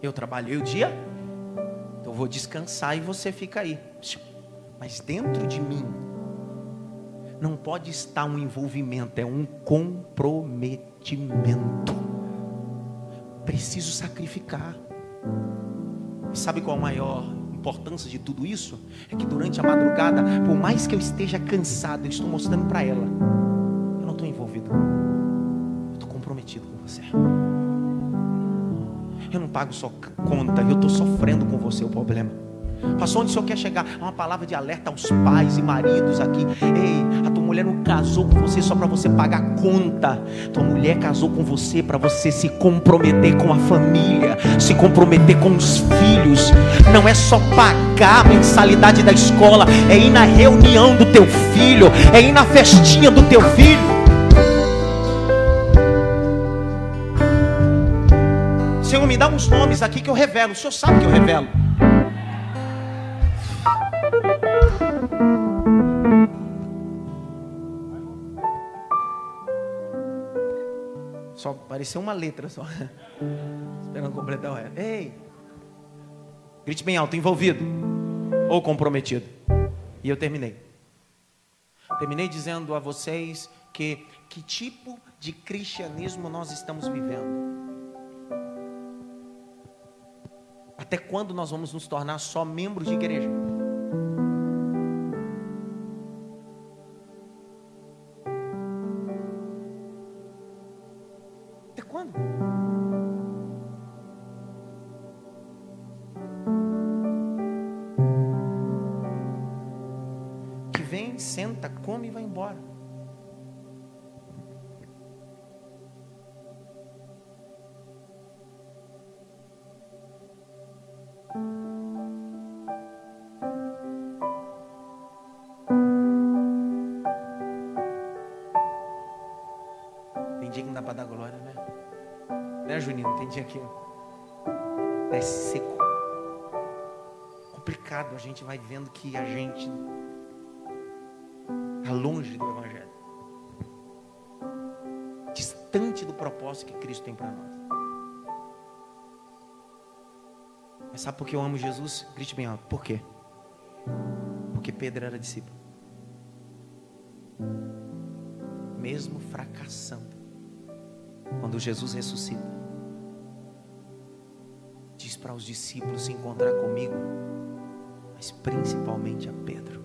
Eu trabalhei o dia, então vou descansar e você fica aí. Mas dentro de mim não pode estar um envolvimento, é um comprometimento. Preciso sacrificar. E sabe qual a maior importância de tudo isso? É que durante a madrugada, por mais que eu esteja cansado, eu estou mostrando para ela: eu não estou envolvido, eu estou comprometido com você. Eu não pago só conta, eu estou sofrendo com você o problema. Passou onde o Senhor quer chegar? Uma palavra de alerta aos pais e maridos aqui. Ei, a mulher não casou com você só para você pagar conta. Tua mulher casou com você para você se comprometer com a família, se comprometer com os filhos. Não é só pagar a mensalidade da escola, é ir na reunião do teu filho, é ir na festinha do teu filho. Senhor, me dá uns nomes aqui que eu revelo. O Senhor sabe que eu revelo. Apareceu uma letra só. Esperando completar o resto. Ei! Grite bem alto, envolvido ou comprometido. E eu terminei. Terminei dizendo a vocês que que tipo de cristianismo nós estamos vivendo. Até quando nós vamos nos tornar só membros de igreja? A gente vai vendo que a gente está longe do Evangelho, distante do propósito que Cristo tem para nós. Mas sabe por que eu amo Jesus? Grite bem alto. Por quê? Porque Pedro era discípulo. Mesmo fracassando, quando Jesus ressuscita, diz para os discípulos se encontrar comigo mas principalmente a Pedro.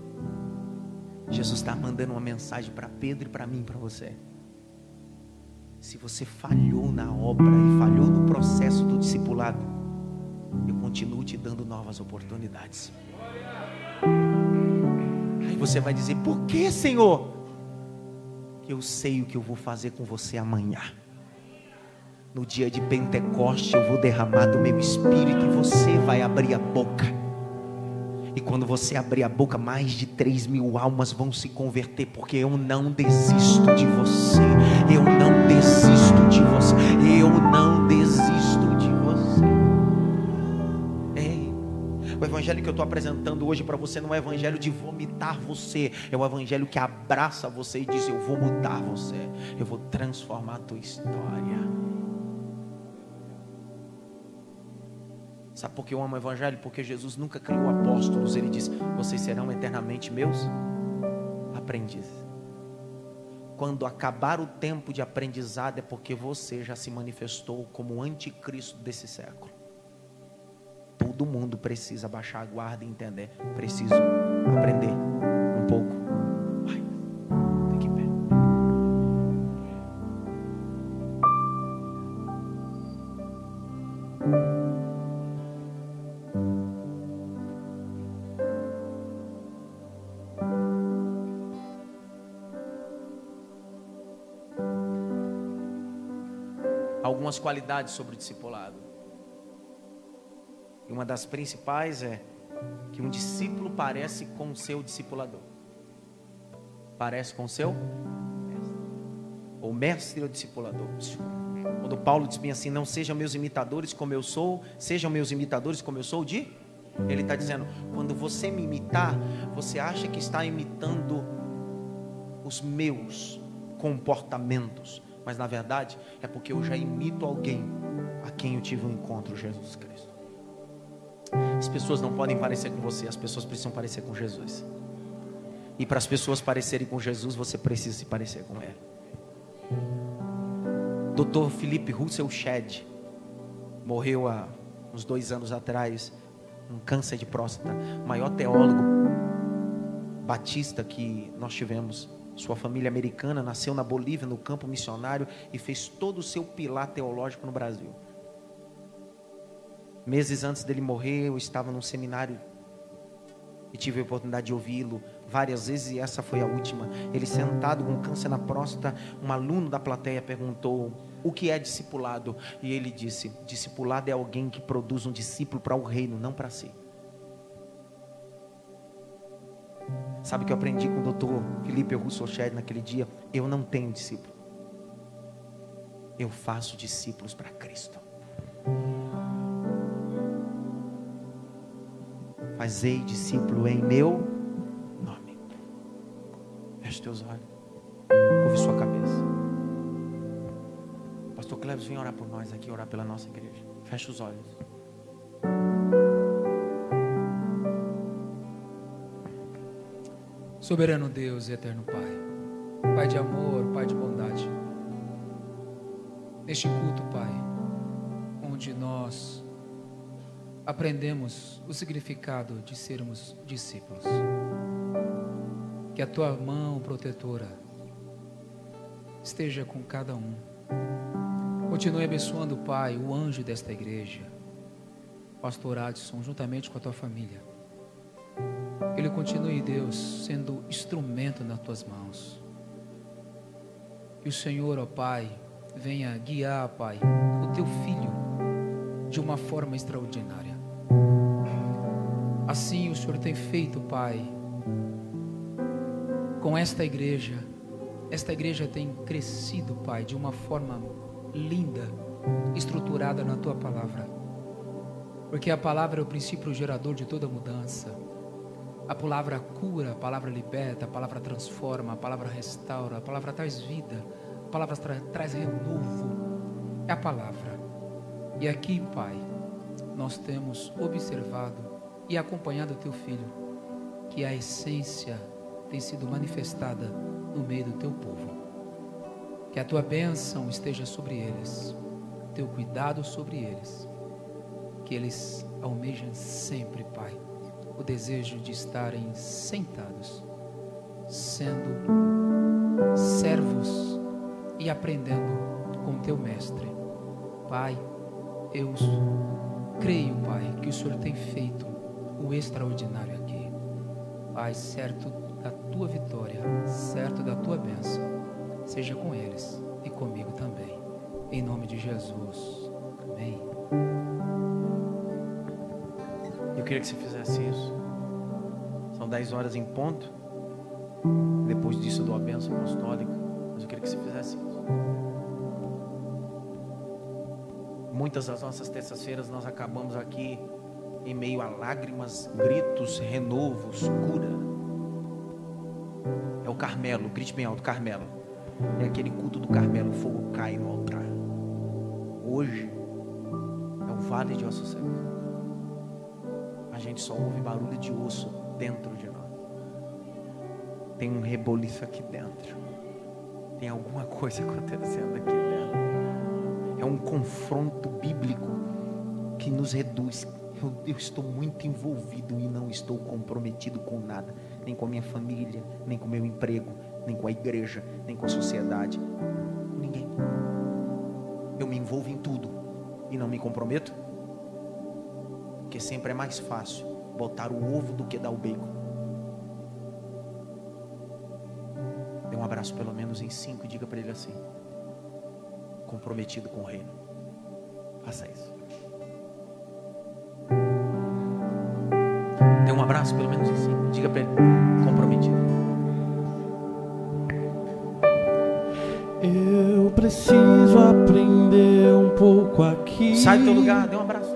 Jesus está mandando uma mensagem para Pedro e para mim, para você. Se você falhou na obra e falhou no processo do discipulado, eu continuo te dando novas oportunidades. Aí você vai dizer: Por que, Senhor? Eu sei o que eu vou fazer com você amanhã. No dia de Pentecoste eu vou derramar do meu espírito e você vai abrir a boca E quando você abrir a boca, mais de 3 mil almas vão se converter, porque eu não desisto de você. Eu não desisto de você. Eu não desisto de você. Ei, o evangelho que eu estou apresentando hoje para você não é evangelho de vomitar você, é o evangelho que abraça você e diz: Eu vou mudar você, eu vou transformar a tua história. Sabe por que eu amo o Evangelho? Porque Jesus nunca criou apóstolos. Ele diz: Vocês serão eternamente meus aprendizes. Quando acabar o tempo de aprendizado, é porque você já se manifestou como o anticristo desse século. Todo mundo precisa baixar a guarda e entender. Preciso aprender um pouco. Algumas qualidades sobre o discipulado. E uma das principais é que um discípulo parece com o seu discipulador. Parece com o seu. Ou mestre ou discipulador. Quando Paulo diz bem assim: Não sejam meus imitadores como eu sou, sejam meus imitadores como eu sou de. Ele está dizendo: quando você me imitar, você acha que está imitando os meus comportamentos, mas na verdade é porque eu já imito alguém a quem eu tive um encontro, Jesus Cristo. As pessoas não podem parecer com você, as pessoas precisam parecer com Jesus. E para as pessoas parecerem com Jesus, você precisa se parecer com Ele. Dr. Felipe Russell Shedd morreu há uns dois anos atrás, um câncer de próstata, o maior teólogo batista que nós tivemos sua família americana nasceu na Bolívia, no campo missionário, e fez todo o seu pilar teológico no Brasil. Meses antes dele morrer, eu estava num seminário e tive a oportunidade de ouvi-lo várias vezes, e essa foi a última. Ele sentado com câncer na próstata, um aluno da plateia perguntou: O que é discipulado? E ele disse: Discipulado é alguém que produz um discípulo para o reino, não para si. Sabe o que eu aprendi com o doutor Felipe Russoched naquele dia? Eu não tenho discípulo. Eu faço discípulos para Cristo. Fazei discípulo em meu nome. Feche teus olhos. Ouve sua cabeça. Pastor Cleves, vem orar por nós aqui, orar pela nossa igreja. Feche os olhos. Soberano Deus e eterno Pai, Pai de amor, Pai de bondade, neste culto, Pai, onde nós aprendemos o significado de sermos discípulos, que a tua mão protetora esteja com cada um, continue abençoando, Pai, o anjo desta igreja, Pastor Adson, juntamente com a tua família Ele continue, Deus, sendo instrumento nas tuas mãos. Que o Senhor, ó Pai, venha guiar, Pai, o teu filho de uma forma extraordinária. Assim o Senhor tem feito, Pai, com esta igreja. Esta igreja tem crescido, Pai, de uma forma linda, estruturada na tua palavra. Porque a palavra é o princípio gerador de toda mudança. A palavra cura, a palavra liberta, a palavra transforma, a palavra restaura, a palavra traz vida, a palavra tra traz renovo. É a palavra. E aqui, Pai, nós temos observado e acompanhado o teu filho, que a essência tem sido manifestada no meio do teu povo. Que a tua bênção esteja sobre eles, teu cuidado sobre eles, que eles almejem sempre, Pai o desejo de estarem sentados, sendo servos e aprendendo com teu mestre. Pai, eu creio, Pai, que o Senhor tem feito o extraordinário aqui. Pai, certo da tua vitória, certo da tua bênção, seja com eles e comigo também. Em nome de Jesus. Amém. Eu queria que você fizesse isso. 10 horas em ponto. Depois disso, do a bênção apostólica. Mas eu queria que você fizesse isso. Muitas das nossas terças-feiras nós acabamos aqui em meio a lágrimas, gritos, renovos, cura. É o Carmelo, grite bem alto, Carmelo. É aquele culto do Carmelo, o fogo cai no altar. Hoje é o vale de ossos secos. Gente só ouve barulho de osso dentro de nós. Tem um reboliço aqui dentro. Tem alguma coisa acontecendo aqui dentro. É um confronto bíblico que nos reduz. Eu, eu, estou muito envolvido e não estou comprometido com nada, nem com a minha família, nem com o meu emprego, nem com a igreja, nem com a sociedade, com ninguém. Eu me envolvo em tudo e não me comprometo, sempre é mais fácil botar o ovo do que dar o bacon. Dê um abraço pelo menos em cinco e diga para ele assim: comprometido com o reino. Faça isso. Dê um abraço pelo menos em cinco. Diga para ele: comprometido. Eu preciso aprender um pouco aqui. Sai do teu lugar, dê um abraço.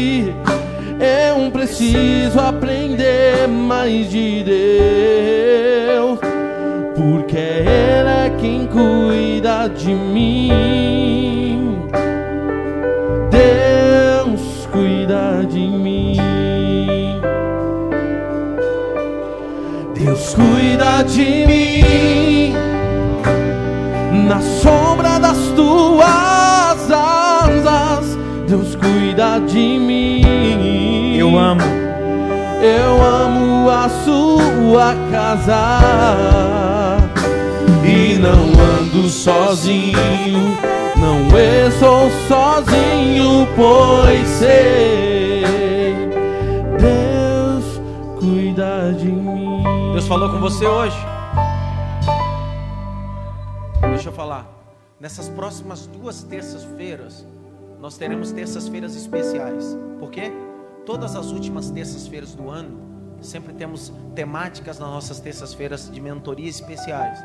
Eu preciso aprender mais de Deus, porque Ele é quem cuida de mim. Deus cuida de mim. Deus cuida de mim na sombra das tuas asas. Deus cuida de mim. Eu amo. Eu amo a sua casa e não ando sozinho. Não estou sozinho, pois sei Deus cuida de mim. Deus falou com você hoje. Deixa eu falar. Nessas próximas duas terças-feiras, nós teremos terças-feiras especiais. Por quê? Todas as últimas terças-feiras do ano, sempre temos temáticas nas nossas terças-feiras de mentoria especiais.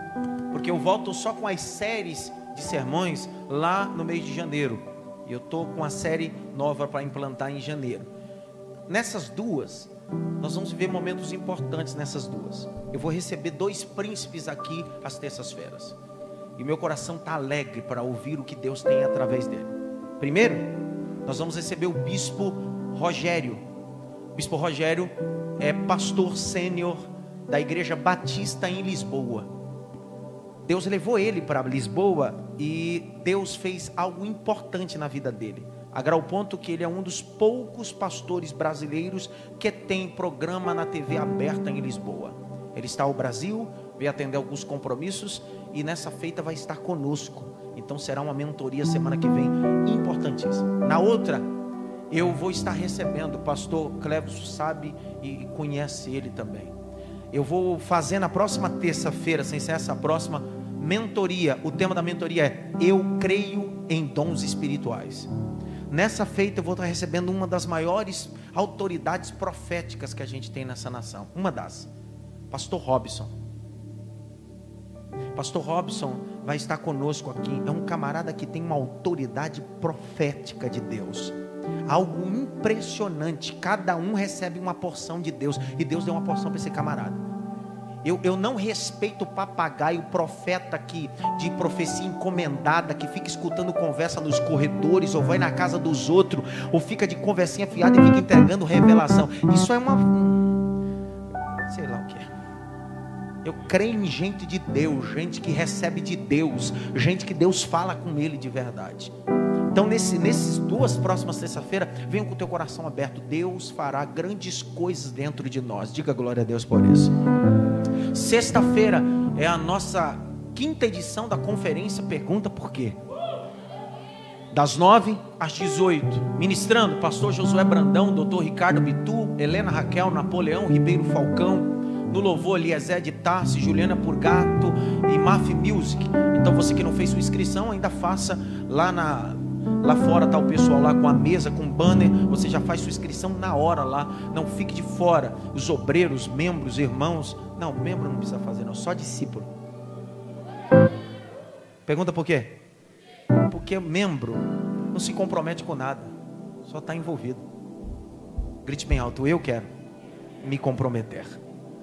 Porque eu volto só com as séries de sermões lá no mês de janeiro. E eu estou com a série nova para implantar em janeiro. Nessas duas, nós vamos ver momentos importantes nessas duas. Eu vou receber dois príncipes aqui às terças-feiras. E meu coração está alegre para ouvir o que Deus tem através dele. Primeiro, nós vamos receber o bispo Rogério. O bispo Rogério é pastor sênior da Igreja Batista em Lisboa. Deus levou ele para Lisboa e Deus fez algo importante na vida dele. A grau ponto que ele é um dos poucos pastores brasileiros que tem programa na TV aberta em Lisboa. Ele está ao Brasil, veio atender alguns compromissos e nessa feita vai estar conosco. Então será uma mentoria semana que vem importantíssima. Na outra, eu vou estar recebendo, o pastor Cleves sabe e conhece ele também. Eu vou fazer na próxima terça-feira, sem ser essa próxima, mentoria. O tema da mentoria é Eu creio em dons espirituais. Nessa feita eu vou estar recebendo uma das maiores autoridades proféticas que a gente tem nessa nação. Uma das. Pastor Robson. Pastor Robson vai estar conosco aqui. É um camarada que tem uma autoridade profética de Deus. Algo impressionante. Cada um recebe uma porção de Deus. E Deus deu uma porção para esse camarada. Eu, eu, não respeito o papagaio, o profeta que, de profecia encomendada, que fica escutando conversa nos corredores, ou vai na casa dos outros, ou fica de conversinha fiada e fica entregando revelação. Isso é uma. Sei lá o que é. Eu creio em gente de Deus, gente que recebe de Deus, gente que Deus fala com ele de verdade. Então, nesse, nesses duas próximas terça-feira, venha com o teu coração aberto. Deus fará grandes coisas dentro de nós. Diga glória a Deus por isso. Sexta-feira é a nossa quinta edição da conferência Pergunta por quê? Das nove às dezoito, ministrando pastor Josué Brandão, doutor Ricardo Bitu, Helena Raquel, Napoleão Ribeiro Falcão, no louvor Eliezer de Tarsi, Juliana Purgato e Maf Music. Então você que não fez sua inscrição, ainda faça lá na Lá fora está o pessoal lá com a mesa, com banner. Você já faz sua inscrição na hora lá. Não fique de fora. Os obreiros, membros, irmãos. Não, membro não precisa fazer, não. Só discípulo. Pergunta por quê? Porque membro não se compromete com nada. Só está envolvido. Grite bem alto. Eu quero me comprometer.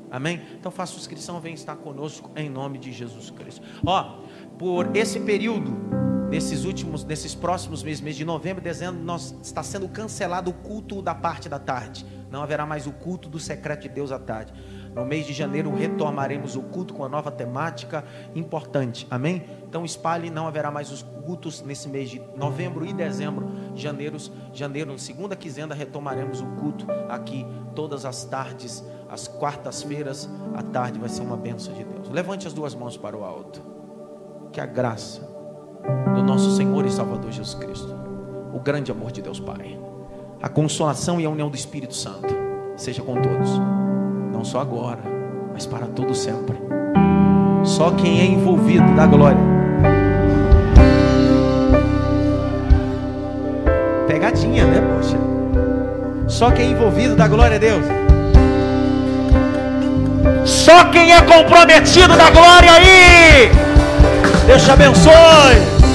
Amém? Então faça sua inscrição, vem estar conosco em nome de Jesus Cristo. Ó, por esse período nesses últimos, nesses próximos meses, mês de novembro e dezembro, nós, está sendo cancelado o culto da parte da tarde. Não haverá mais o culto do secreto de Deus à tarde. No mês de janeiro retomaremos o culto com a nova temática importante. Amém? Então espalhe, não haverá mais os cultos nesse mês de novembro e dezembro. Janeiro, janeiro, segunda quinzena retomaremos o culto aqui todas as tardes, às quartas-feiras, à tarde vai ser uma bênção de Deus. Levante as duas mãos para o alto. Que a graça do nosso Senhor e Salvador Jesus Cristo, o grande amor de Deus Pai, a consolação e a união do Espírito Santo, seja com todos, não só agora, mas para todo sempre. Só quem é envolvido da glória. Pegadinha, né, poxa? Só quem é envolvido da glória a Deus. Só quem é comprometido da glória aí. Deus te abençoe.